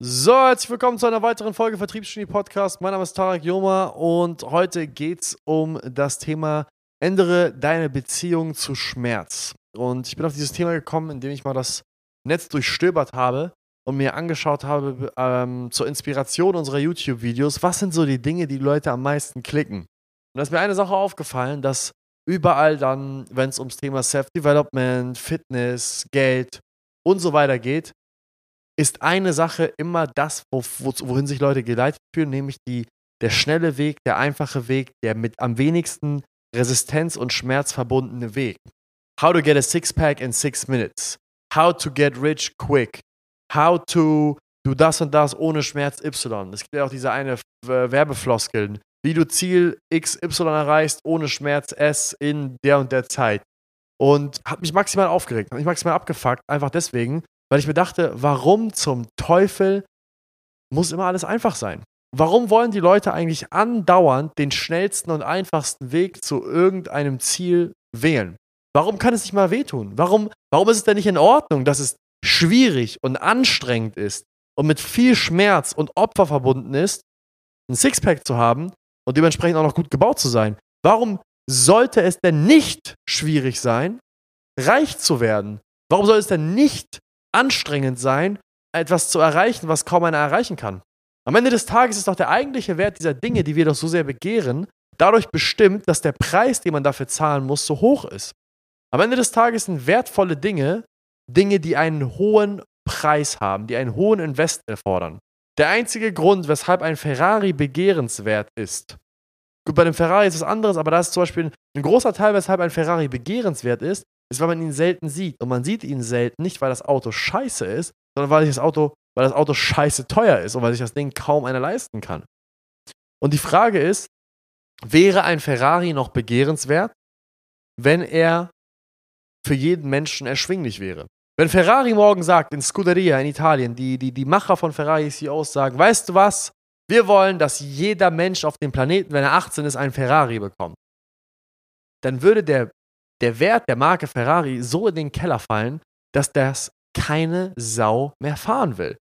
So, herzlich willkommen zu einer weiteren Folge Vertriebsgenie Podcast. Mein Name ist Tarek Joma und heute geht es um das Thema Ändere deine Beziehung zu Schmerz. Und ich bin auf dieses Thema gekommen, indem ich mal das Netz durchstöbert habe und mir angeschaut habe ähm, zur Inspiration unserer YouTube-Videos, was sind so die Dinge, die, die Leute am meisten klicken. Und da ist mir eine Sache aufgefallen, dass überall dann, wenn es ums Thema Self-Development, Fitness, Geld und so weiter geht, ist eine Sache immer das, wo, wo, wohin sich Leute geleitet fühlen, nämlich die, der schnelle Weg, der einfache Weg, der mit am wenigsten Resistenz und Schmerz verbundene Weg. How to get a six-pack in six minutes. How to get rich quick. How to do das und das ohne Schmerz Y. Es gibt ja auch diese eine Werbefloskeln. Wie du Ziel XY erreichst ohne Schmerz S in der und der Zeit. Und hat mich maximal aufgeregt, hat mich maximal abgefuckt, einfach deswegen, weil ich mir dachte, warum zum Teufel muss immer alles einfach sein? Warum wollen die Leute eigentlich andauernd den schnellsten und einfachsten Weg zu irgendeinem Ziel wählen? Warum kann es nicht mal wehtun? Warum, warum ist es denn nicht in Ordnung, dass es schwierig und anstrengend ist und mit viel Schmerz und Opfer verbunden ist, ein Sixpack zu haben und dementsprechend auch noch gut gebaut zu sein? Warum sollte es denn nicht schwierig sein, reich zu werden? Warum soll es denn nicht anstrengend sein, etwas zu erreichen, was kaum einer erreichen kann. Am Ende des Tages ist doch der eigentliche Wert dieser Dinge, die wir doch so sehr begehren, dadurch bestimmt, dass der Preis, den man dafür zahlen muss, so hoch ist. Am Ende des Tages sind wertvolle Dinge Dinge, die einen hohen Preis haben, die einen hohen Invest erfordern. Der einzige Grund, weshalb ein Ferrari begehrenswert ist, gut, bei einem Ferrari ist es anderes, aber da ist zum Beispiel ein großer Teil, weshalb ein Ferrari begehrenswert ist, ist, weil man ihn selten sieht. Und man sieht ihn selten nicht, weil das Auto scheiße ist, sondern weil das Auto, weil das Auto scheiße teuer ist und weil sich das Ding kaum einer leisten kann. Und die Frage ist, wäre ein Ferrari noch begehrenswert, wenn er für jeden Menschen erschwinglich wäre? Wenn Ferrari morgen sagt, in Scuderia in Italien, die, die, die Macher von Ferrari CEOs sagen, weißt du was, wir wollen, dass jeder Mensch auf dem Planeten, wenn er 18 ist, einen Ferrari bekommt, dann würde der der Wert der Marke Ferrari so in den Keller fallen, dass das keine Sau mehr fahren will.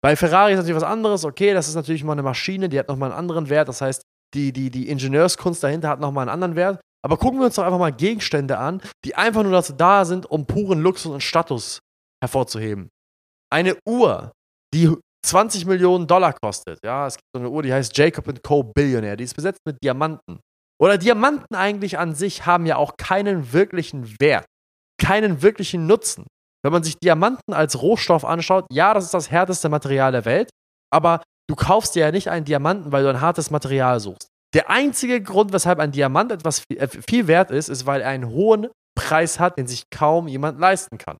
Bei Ferrari ist natürlich was anderes, okay, das ist natürlich mal eine Maschine, die hat nochmal einen anderen Wert, das heißt, die, die, die Ingenieurskunst dahinter hat nochmal einen anderen Wert. Aber gucken wir uns doch einfach mal Gegenstände an, die einfach nur dazu da sind, um puren Luxus und Status hervorzuheben. Eine Uhr, die 20 Millionen Dollar kostet. Ja, es gibt so eine Uhr, die heißt Jacob Co. Billionaire. Die ist besetzt mit Diamanten. Oder Diamanten eigentlich an sich haben ja auch keinen wirklichen Wert, keinen wirklichen Nutzen. Wenn man sich Diamanten als Rohstoff anschaut, ja, das ist das härteste Material der Welt, aber du kaufst dir ja nicht einen Diamanten, weil du ein hartes Material suchst. Der einzige Grund, weshalb ein Diamant etwas viel, äh, viel wert ist, ist, weil er einen hohen Preis hat, den sich kaum jemand leisten kann.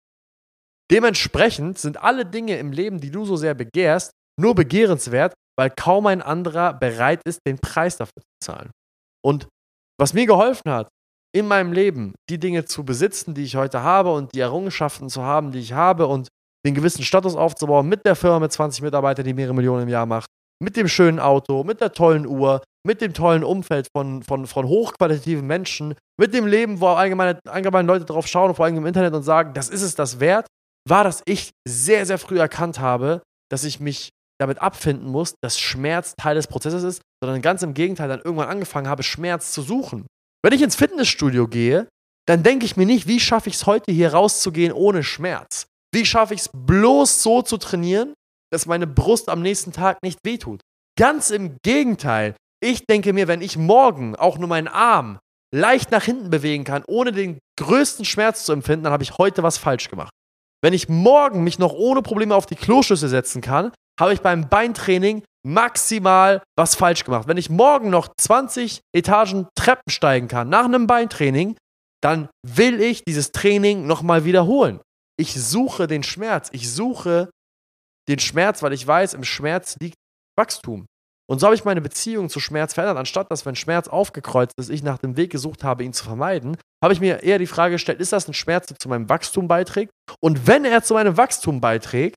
Dementsprechend sind alle Dinge im Leben, die du so sehr begehrst, nur begehrenswert, weil kaum ein anderer bereit ist, den Preis dafür zu zahlen. Und was mir geholfen hat, in meinem Leben die Dinge zu besitzen, die ich heute habe und die Errungenschaften zu haben, die ich habe und den gewissen Status aufzubauen mit der Firma mit 20 Mitarbeitern, die mehrere Millionen im Jahr macht, mit dem schönen Auto, mit der tollen Uhr, mit dem tollen Umfeld von, von, von hochqualitativen Menschen, mit dem Leben, wo allgemeine, allgemeine Leute drauf schauen, vor allem im Internet und sagen, das ist es das wert, war, dass ich sehr, sehr früh erkannt habe, dass ich mich damit abfinden muss, dass Schmerz Teil des Prozesses ist, sondern ganz im Gegenteil dann irgendwann angefangen habe, Schmerz zu suchen. Wenn ich ins Fitnessstudio gehe, dann denke ich mir nicht, wie schaffe ich es heute hier rauszugehen ohne Schmerz? Wie schaffe ich es bloß so zu trainieren, dass meine Brust am nächsten Tag nicht wehtut? Ganz im Gegenteil. Ich denke mir, wenn ich morgen auch nur meinen Arm leicht nach hinten bewegen kann, ohne den größten Schmerz zu empfinden, dann habe ich heute was falsch gemacht. Wenn ich morgen mich noch ohne Probleme auf die Kloschüssel setzen kann, habe ich beim Beintraining maximal was falsch gemacht. Wenn ich morgen noch 20 Etagen Treppen steigen kann nach einem Beintraining, dann will ich dieses Training nochmal wiederholen. Ich suche den Schmerz. Ich suche den Schmerz, weil ich weiß, im Schmerz liegt Wachstum. Und so habe ich meine Beziehung zu Schmerz verändert. Anstatt dass, wenn Schmerz aufgekreuzt ist, ich nach dem Weg gesucht habe, ihn zu vermeiden, habe ich mir eher die Frage gestellt, ist das ein Schmerz, der zu meinem Wachstum beiträgt? Und wenn er zu meinem Wachstum beiträgt,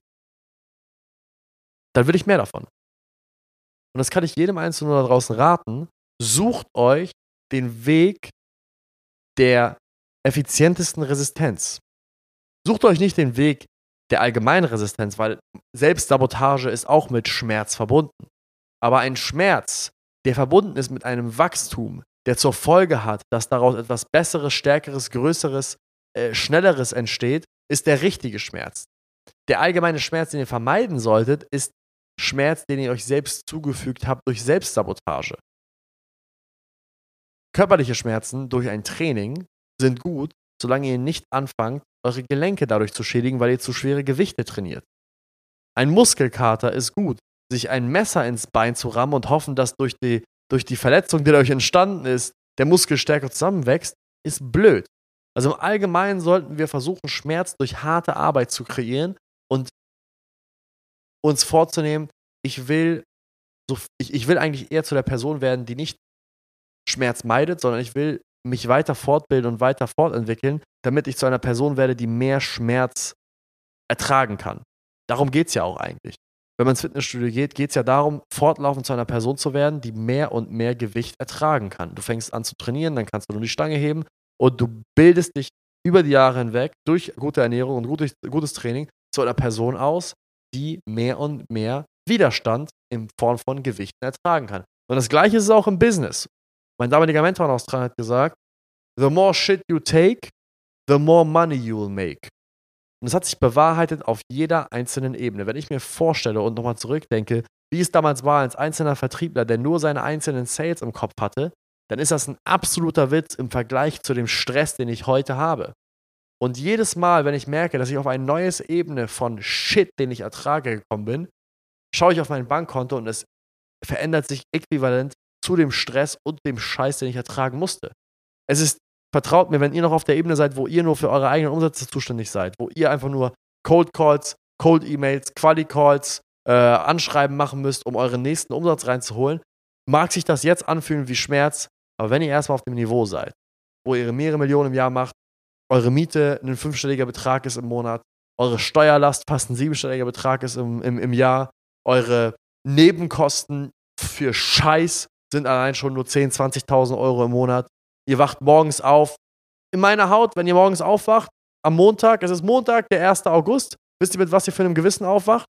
dann will ich mehr davon. Und das kann ich jedem Einzelnen da draußen raten. Sucht euch den Weg der effizientesten Resistenz. Sucht euch nicht den Weg der allgemeinen Resistenz, weil Selbstsabotage ist auch mit Schmerz verbunden. Aber ein Schmerz, der verbunden ist mit einem Wachstum, der zur Folge hat, dass daraus etwas Besseres, Stärkeres, Größeres, äh, Schnelleres entsteht, ist der richtige Schmerz. Der allgemeine Schmerz, den ihr vermeiden solltet, ist Schmerz, den ihr euch selbst zugefügt habt durch Selbstsabotage. Körperliche Schmerzen durch ein Training sind gut, solange ihr nicht anfangt, eure Gelenke dadurch zu schädigen, weil ihr zu schwere Gewichte trainiert. Ein Muskelkater ist gut, sich ein Messer ins Bein zu rammen und hoffen, dass durch die, durch die Verletzung, die dadurch entstanden ist, der Muskel stärker zusammenwächst, ist blöd. Also im Allgemeinen sollten wir versuchen, Schmerz durch harte Arbeit zu kreieren und uns vorzunehmen, ich will, so, ich, ich will eigentlich eher zu der Person werden, die nicht Schmerz meidet, sondern ich will mich weiter fortbilden und weiter fortentwickeln, damit ich zu einer Person werde, die mehr Schmerz ertragen kann. Darum geht es ja auch eigentlich. Wenn man ins Fitnessstudio geht, geht es ja darum, fortlaufend zu einer Person zu werden, die mehr und mehr Gewicht ertragen kann. Du fängst an zu trainieren, dann kannst du nur die Stange heben und du bildest dich über die Jahre hinweg durch gute Ernährung und gutes, gutes Training zu einer Person aus, die mehr und mehr Widerstand in Form von Gewichten ertragen kann. Und das gleiche ist es auch im Business. Mein damaliger Mentor in Australien hat gesagt, the more shit you take, the more money you'll make. Und es hat sich bewahrheitet auf jeder einzelnen Ebene. Wenn ich mir vorstelle und nochmal zurückdenke, wie es damals war als einzelner Vertriebler, der nur seine einzelnen Sales im Kopf hatte, dann ist das ein absoluter Witz im Vergleich zu dem Stress, den ich heute habe. Und jedes Mal, wenn ich merke, dass ich auf eine neue Ebene von Shit, den ich ertrage, gekommen bin, schaue ich auf mein Bankkonto und es verändert sich äquivalent zu dem Stress und dem Scheiß, den ich ertragen musste. Es ist, vertraut mir, wenn ihr noch auf der Ebene seid, wo ihr nur für eure eigenen Umsätze zuständig seid, wo ihr einfach nur Cold Calls, Cold E-Mails, Quali Calls, äh, Anschreiben machen müsst, um euren nächsten Umsatz reinzuholen, mag sich das jetzt anfühlen wie Schmerz, aber wenn ihr erstmal auf dem Niveau seid, wo ihr mehrere Millionen im Jahr macht, eure Miete ein fünfstelliger Betrag ist im Monat, eure Steuerlast fast ein siebenstelliger Betrag ist im, im, im Jahr, eure Nebenkosten für Scheiß sind allein schon nur 10.000, 20.000 Euro im Monat. Ihr wacht morgens auf. In meiner Haut, wenn ihr morgens aufwacht, am Montag, es ist Montag, der 1. August, wisst ihr, mit was ihr für einem Gewissen aufwacht?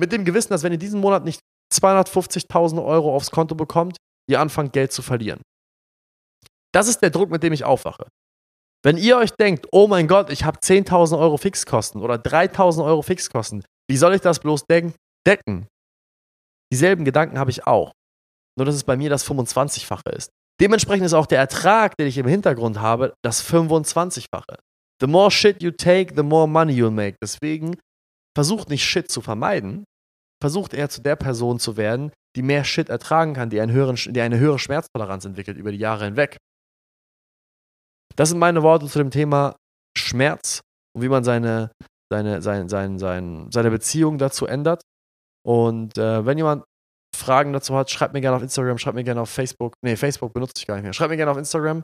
Mit dem Gewissen, dass wenn ihr diesen Monat nicht 250.000 Euro aufs Konto bekommt, ihr anfangt, Geld zu verlieren. Das ist der Druck, mit dem ich aufwache. Wenn ihr euch denkt, oh mein Gott, ich habe 10.000 Euro Fixkosten oder 3.000 Euro Fixkosten, wie soll ich das bloß decken? Dieselben Gedanken habe ich auch. Nur dass es bei mir das 25-fache ist. Dementsprechend ist auch der Ertrag, den ich im Hintergrund habe, das 25-fache. The more shit you take, the more money you'll make. Deswegen versucht nicht Shit zu vermeiden, versucht eher zu der Person zu werden, die mehr Shit ertragen kann, die, einen höheren, die eine höhere Schmerztoleranz entwickelt über die Jahre hinweg. Das sind meine Worte zu dem Thema Schmerz und wie man seine, seine, sein, sein, sein, seine Beziehung dazu ändert. Und äh, wenn jemand Fragen dazu hat, schreibt mir gerne auf Instagram, schreibt mir gerne auf Facebook. Nee, Facebook benutze ich gar nicht mehr. Schreibt mir gerne auf Instagram.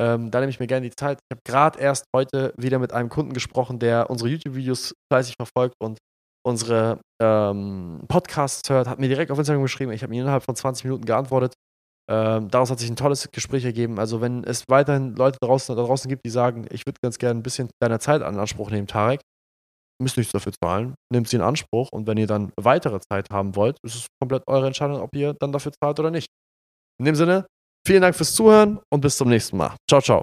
Ähm, da nehme ich mir gerne die Zeit. Ich habe gerade erst heute wieder mit einem Kunden gesprochen, der unsere YouTube-Videos fleißig verfolgt und unsere ähm, Podcasts hört, hat mir direkt auf Instagram geschrieben. Ich habe ihm innerhalb von 20 Minuten geantwortet. Ähm, daraus hat sich ein tolles Gespräch ergeben. Also, wenn es weiterhin Leute draußen, da draußen gibt, die sagen, ich würde ganz gerne ein bisschen deiner Zeit in Anspruch nehmen, Tarek, müsst nichts dafür zahlen, nehmt sie in Anspruch und wenn ihr dann weitere Zeit haben wollt, ist es komplett eure Entscheidung, ob ihr dann dafür zahlt oder nicht. In dem Sinne, vielen Dank fürs Zuhören und bis zum nächsten Mal. Ciao, ciao.